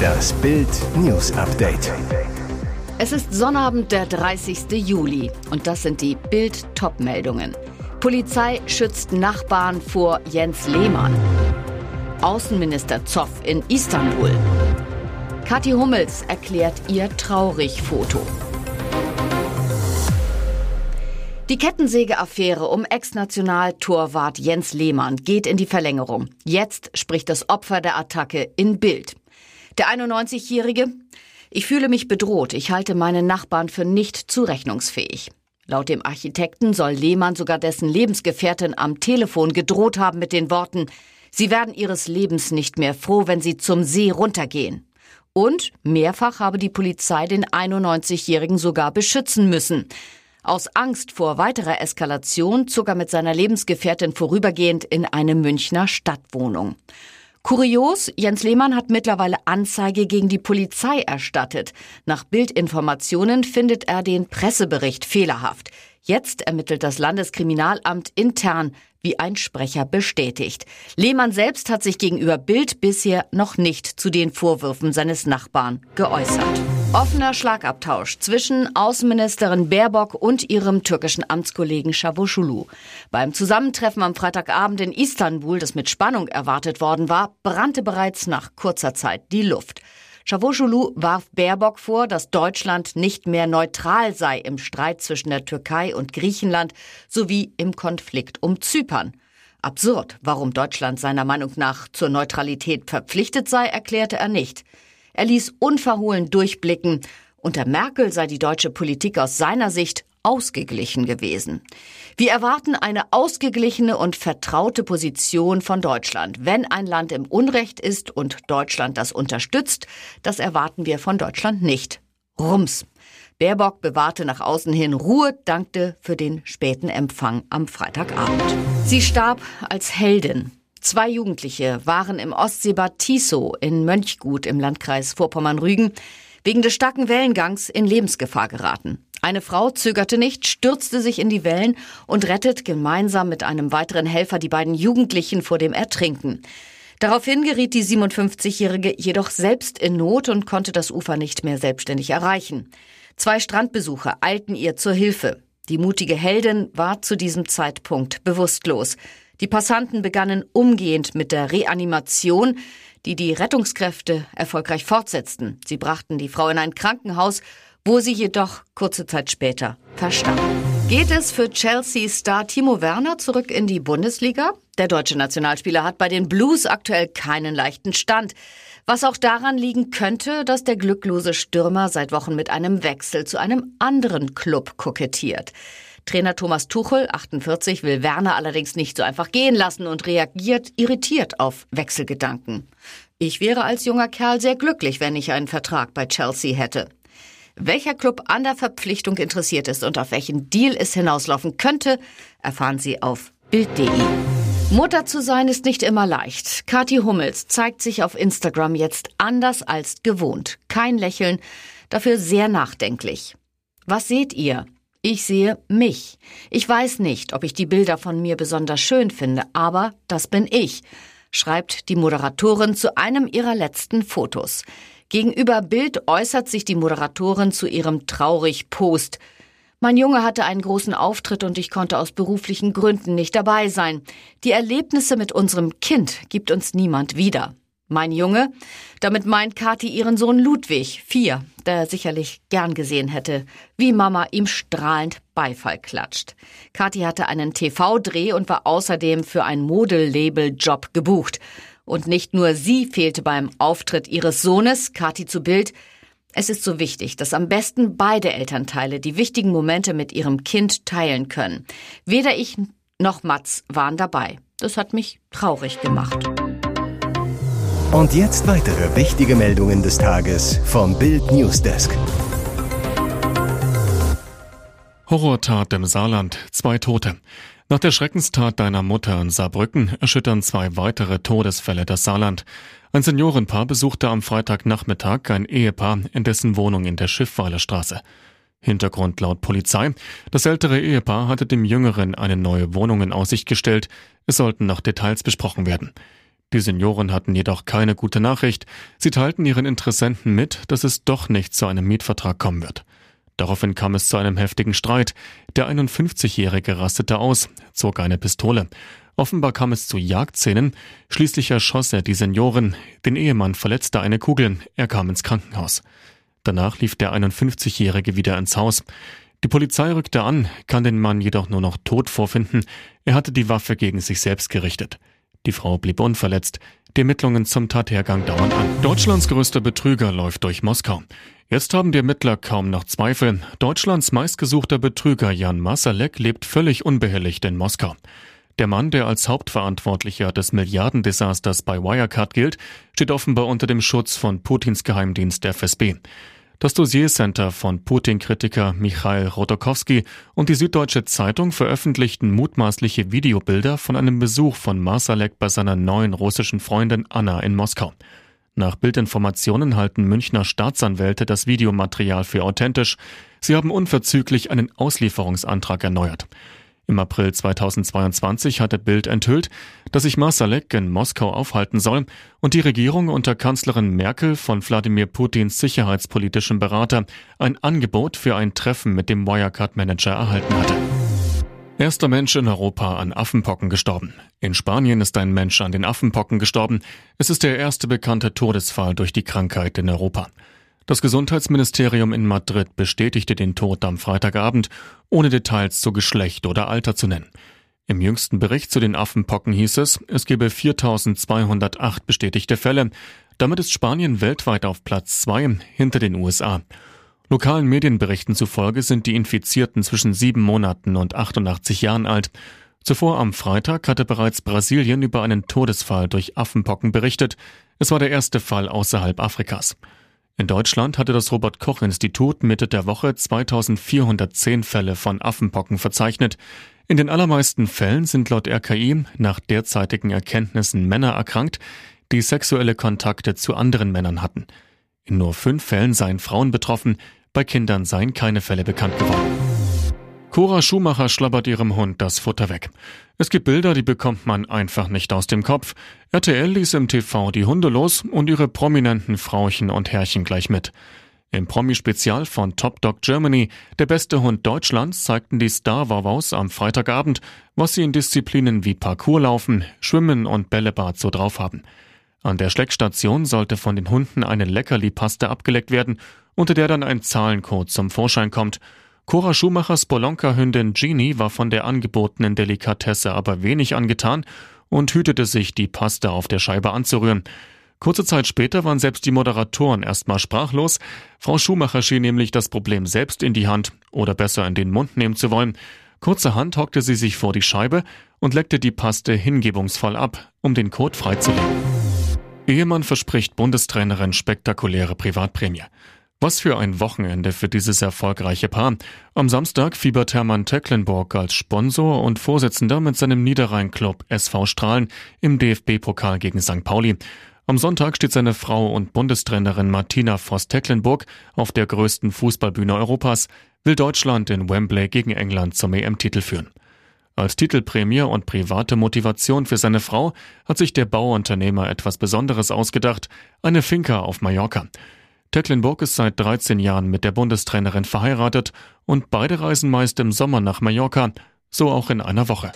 Das Bild News Update. Es ist Sonnabend, der 30. Juli. Und das sind die Bild-Top-Meldungen. Polizei schützt Nachbarn vor Jens Lehmann. Außenminister Zoff in Istanbul. Kathi Hummels erklärt ihr Traurig-Foto. Die Kettensäge-Affäre um Ex-Nationaltorwart Jens Lehmann geht in die Verlängerung. Jetzt spricht das Opfer der Attacke in Bild. Der 91-Jährige, ich fühle mich bedroht, ich halte meinen Nachbarn für nicht zurechnungsfähig. Laut dem Architekten soll Lehmann sogar dessen Lebensgefährtin am Telefon gedroht haben mit den Worten, Sie werden Ihres Lebens nicht mehr froh, wenn Sie zum See runtergehen. Und mehrfach habe die Polizei den 91-Jährigen sogar beschützen müssen. Aus Angst vor weiterer Eskalation zog er mit seiner Lebensgefährtin vorübergehend in eine Münchner Stadtwohnung. Kurios, Jens Lehmann hat mittlerweile Anzeige gegen die Polizei erstattet. Nach Bildinformationen findet er den Pressebericht fehlerhaft. Jetzt ermittelt das Landeskriminalamt intern, wie ein Sprecher bestätigt. Lehmann selbst hat sich gegenüber Bild bisher noch nicht zu den Vorwürfen seines Nachbarn geäußert. Offener Schlagabtausch zwischen Außenministerin Baerbock und ihrem türkischen Amtskollegen Çavuşoğlu. Beim Zusammentreffen am Freitagabend in Istanbul, das mit Spannung erwartet worden war, brannte bereits nach kurzer Zeit die Luft. Çavuşoğlu warf Baerbock vor, dass Deutschland nicht mehr neutral sei im Streit zwischen der Türkei und Griechenland sowie im Konflikt um Zypern. Absurd, warum Deutschland seiner Meinung nach zur Neutralität verpflichtet sei, erklärte er nicht. Er ließ unverhohlen durchblicken, unter Merkel sei die deutsche Politik aus seiner Sicht ausgeglichen gewesen. Wir erwarten eine ausgeglichene und vertraute Position von Deutschland. Wenn ein Land im Unrecht ist und Deutschland das unterstützt, das erwarten wir von Deutschland nicht. Rums. Baerbock bewahrte nach außen hin Ruhe, dankte für den späten Empfang am Freitagabend. Sie starb als Heldin. Zwei Jugendliche waren im Ostseebad Tiso in Mönchgut im Landkreis Vorpommern-Rügen wegen des starken Wellengangs in Lebensgefahr geraten. Eine Frau zögerte nicht, stürzte sich in die Wellen und rettet gemeinsam mit einem weiteren Helfer die beiden Jugendlichen vor dem Ertrinken. Daraufhin geriet die 57-Jährige jedoch selbst in Not und konnte das Ufer nicht mehr selbstständig erreichen. Zwei Strandbesucher eilten ihr zur Hilfe. Die mutige Heldin war zu diesem Zeitpunkt bewusstlos. Die Passanten begannen umgehend mit der Reanimation, die die Rettungskräfte erfolgreich fortsetzten. Sie brachten die Frau in ein Krankenhaus, wo sie jedoch kurze Zeit später verstarb. Geht es für Chelsea-Star Timo Werner zurück in die Bundesliga? Der deutsche Nationalspieler hat bei den Blues aktuell keinen leichten Stand. Was auch daran liegen könnte, dass der glücklose Stürmer seit Wochen mit einem Wechsel zu einem anderen Club kokettiert. Trainer Thomas Tuchel, 48, will Werner allerdings nicht so einfach gehen lassen und reagiert irritiert auf Wechselgedanken. Ich wäre als junger Kerl sehr glücklich, wenn ich einen Vertrag bei Chelsea hätte. Welcher Club an der Verpflichtung interessiert ist und auf welchen Deal es hinauslaufen könnte, erfahren Sie auf Bild.de. Mutter zu sein ist nicht immer leicht. Kathi Hummels zeigt sich auf Instagram jetzt anders als gewohnt. Kein Lächeln, dafür sehr nachdenklich. Was seht ihr? Ich sehe mich. Ich weiß nicht, ob ich die Bilder von mir besonders schön finde, aber das bin ich, schreibt die Moderatorin zu einem ihrer letzten Fotos. Gegenüber Bild äußert sich die Moderatorin zu ihrem traurig Post. Mein Junge hatte einen großen Auftritt und ich konnte aus beruflichen Gründen nicht dabei sein. Die Erlebnisse mit unserem Kind gibt uns niemand wieder. Mein Junge, damit meint Kathi ihren Sohn Ludwig, vier, der sicherlich gern gesehen hätte, wie Mama ihm strahlend Beifall klatscht. Kathi hatte einen TV-Dreh und war außerdem für ein Modellabel-Job gebucht. Und nicht nur sie fehlte beim Auftritt ihres Sohnes, Kathi zu Bild, es ist so wichtig, dass am besten beide Elternteile die wichtigen Momente mit ihrem Kind teilen können. Weder ich noch Mats waren dabei. Das hat mich traurig gemacht. Und jetzt weitere wichtige Meldungen des Tages vom Bild Newsdesk. Horrortat im Saarland. Zwei Tote. Nach der Schreckenstat deiner Mutter in Saarbrücken erschüttern zwei weitere Todesfälle das Saarland. Ein Seniorenpaar besuchte am Freitagnachmittag ein Ehepaar in dessen Wohnung in der Schiffweiler Straße. Hintergrund laut Polizei. Das ältere Ehepaar hatte dem Jüngeren eine neue Wohnung in Aussicht gestellt. Es sollten noch Details besprochen werden. Die Senioren hatten jedoch keine gute Nachricht. Sie teilten ihren Interessenten mit, dass es doch nicht zu einem Mietvertrag kommen wird. Daraufhin kam es zu einem heftigen Streit. Der 51-Jährige rastete aus, zog eine Pistole. Offenbar kam es zu Jagdszenen. Schließlich erschoss er die Seniorin. Den Ehemann verletzte eine Kugel. Er kam ins Krankenhaus. Danach lief der 51-Jährige wieder ins Haus. Die Polizei rückte an, kann den Mann jedoch nur noch tot vorfinden. Er hatte die Waffe gegen sich selbst gerichtet. Die Frau blieb unverletzt. Die Ermittlungen zum Tathergang dauern an. Deutschlands größter Betrüger läuft durch Moskau. Jetzt haben die Ermittler kaum noch Zweifel. Deutschlands meistgesuchter Betrüger Jan Masalek lebt völlig unbehelligt in Moskau. Der Mann, der als Hauptverantwortlicher des Milliardendesasters bei Wirecard gilt, steht offenbar unter dem Schutz von Putins Geheimdienst FSB. Das Dossiercenter von Putin-Kritiker Michail Rodokowski und die Süddeutsche Zeitung veröffentlichten mutmaßliche Videobilder von einem Besuch von Marsalek bei seiner neuen russischen Freundin Anna in Moskau. Nach Bildinformationen halten Münchner Staatsanwälte das Videomaterial für authentisch. Sie haben unverzüglich einen Auslieferungsantrag erneuert. Im April 2022 hatte Bild enthüllt, dass sich Masalek in Moskau aufhalten soll und die Regierung unter Kanzlerin Merkel von Wladimir Putins sicherheitspolitischem Berater ein Angebot für ein Treffen mit dem Wirecard-Manager erhalten hatte. Erster Mensch in Europa an Affenpocken gestorben. In Spanien ist ein Mensch an den Affenpocken gestorben. Es ist der erste bekannte Todesfall durch die Krankheit in Europa. Das Gesundheitsministerium in Madrid bestätigte den Tod am Freitagabend, ohne Details zu Geschlecht oder Alter zu nennen. Im jüngsten Bericht zu den Affenpocken hieß es, es gebe 4208 bestätigte Fälle. Damit ist Spanien weltweit auf Platz zwei hinter den USA. Lokalen Medienberichten zufolge sind die Infizierten zwischen sieben Monaten und 88 Jahren alt. Zuvor am Freitag hatte bereits Brasilien über einen Todesfall durch Affenpocken berichtet. Es war der erste Fall außerhalb Afrikas. In Deutschland hatte das Robert Koch Institut Mitte der Woche 2410 Fälle von Affenpocken verzeichnet. In den allermeisten Fällen sind laut RKI nach derzeitigen Erkenntnissen Männer erkrankt, die sexuelle Kontakte zu anderen Männern hatten. In nur fünf Fällen seien Frauen betroffen, bei Kindern seien keine Fälle bekannt geworden. Cora Schumacher schlabbert ihrem Hund das Futter weg. Es gibt Bilder, die bekommt man einfach nicht aus dem Kopf. RTL ließ im TV die Hunde los und ihre prominenten Frauchen und Herrchen gleich mit. Im Promi-Spezial von Top Dog Germany, der beste Hund Deutschlands, zeigten die Star-Wawaus am Freitagabend, was sie in Disziplinen wie Parkourlaufen, Schwimmen und Bällebad so drauf haben. An der Schleckstation sollte von den Hunden eine Leckerli-Paste abgeleckt werden, unter der dann ein Zahlencode zum Vorschein kommt – Cora Schumachers Bolonka-Hündin Jeannie war von der angebotenen Delikatesse aber wenig angetan und hütete sich, die Paste auf der Scheibe anzurühren. Kurze Zeit später waren selbst die Moderatoren erstmal sprachlos. Frau Schumacher schien nämlich das Problem selbst in die Hand oder besser in den Mund nehmen zu wollen. Kurzerhand hockte sie sich vor die Scheibe und leckte die Paste hingebungsvoll ab, um den Code freizulegen. Ehemann verspricht Bundestrainerin spektakuläre Privatprämie. Was für ein Wochenende für dieses erfolgreiche Paar. Am Samstag fiebert Hermann Tecklenburg als Sponsor und Vorsitzender mit seinem Niederrhein-Club SV Strahlen im DFB-Pokal gegen St. Pauli. Am Sonntag steht seine Frau und Bundestrainerin Martina Voss-Tecklenburg auf der größten Fußballbühne Europas, will Deutschland in Wembley gegen England zum EM-Titel führen. Als Titelprämie und private Motivation für seine Frau hat sich der Bauunternehmer etwas Besonderes ausgedacht, eine Finca auf Mallorca. Tecklenburg ist seit 13 Jahren mit der Bundestrainerin verheiratet und beide reisen meist im Sommer nach Mallorca, so auch in einer Woche.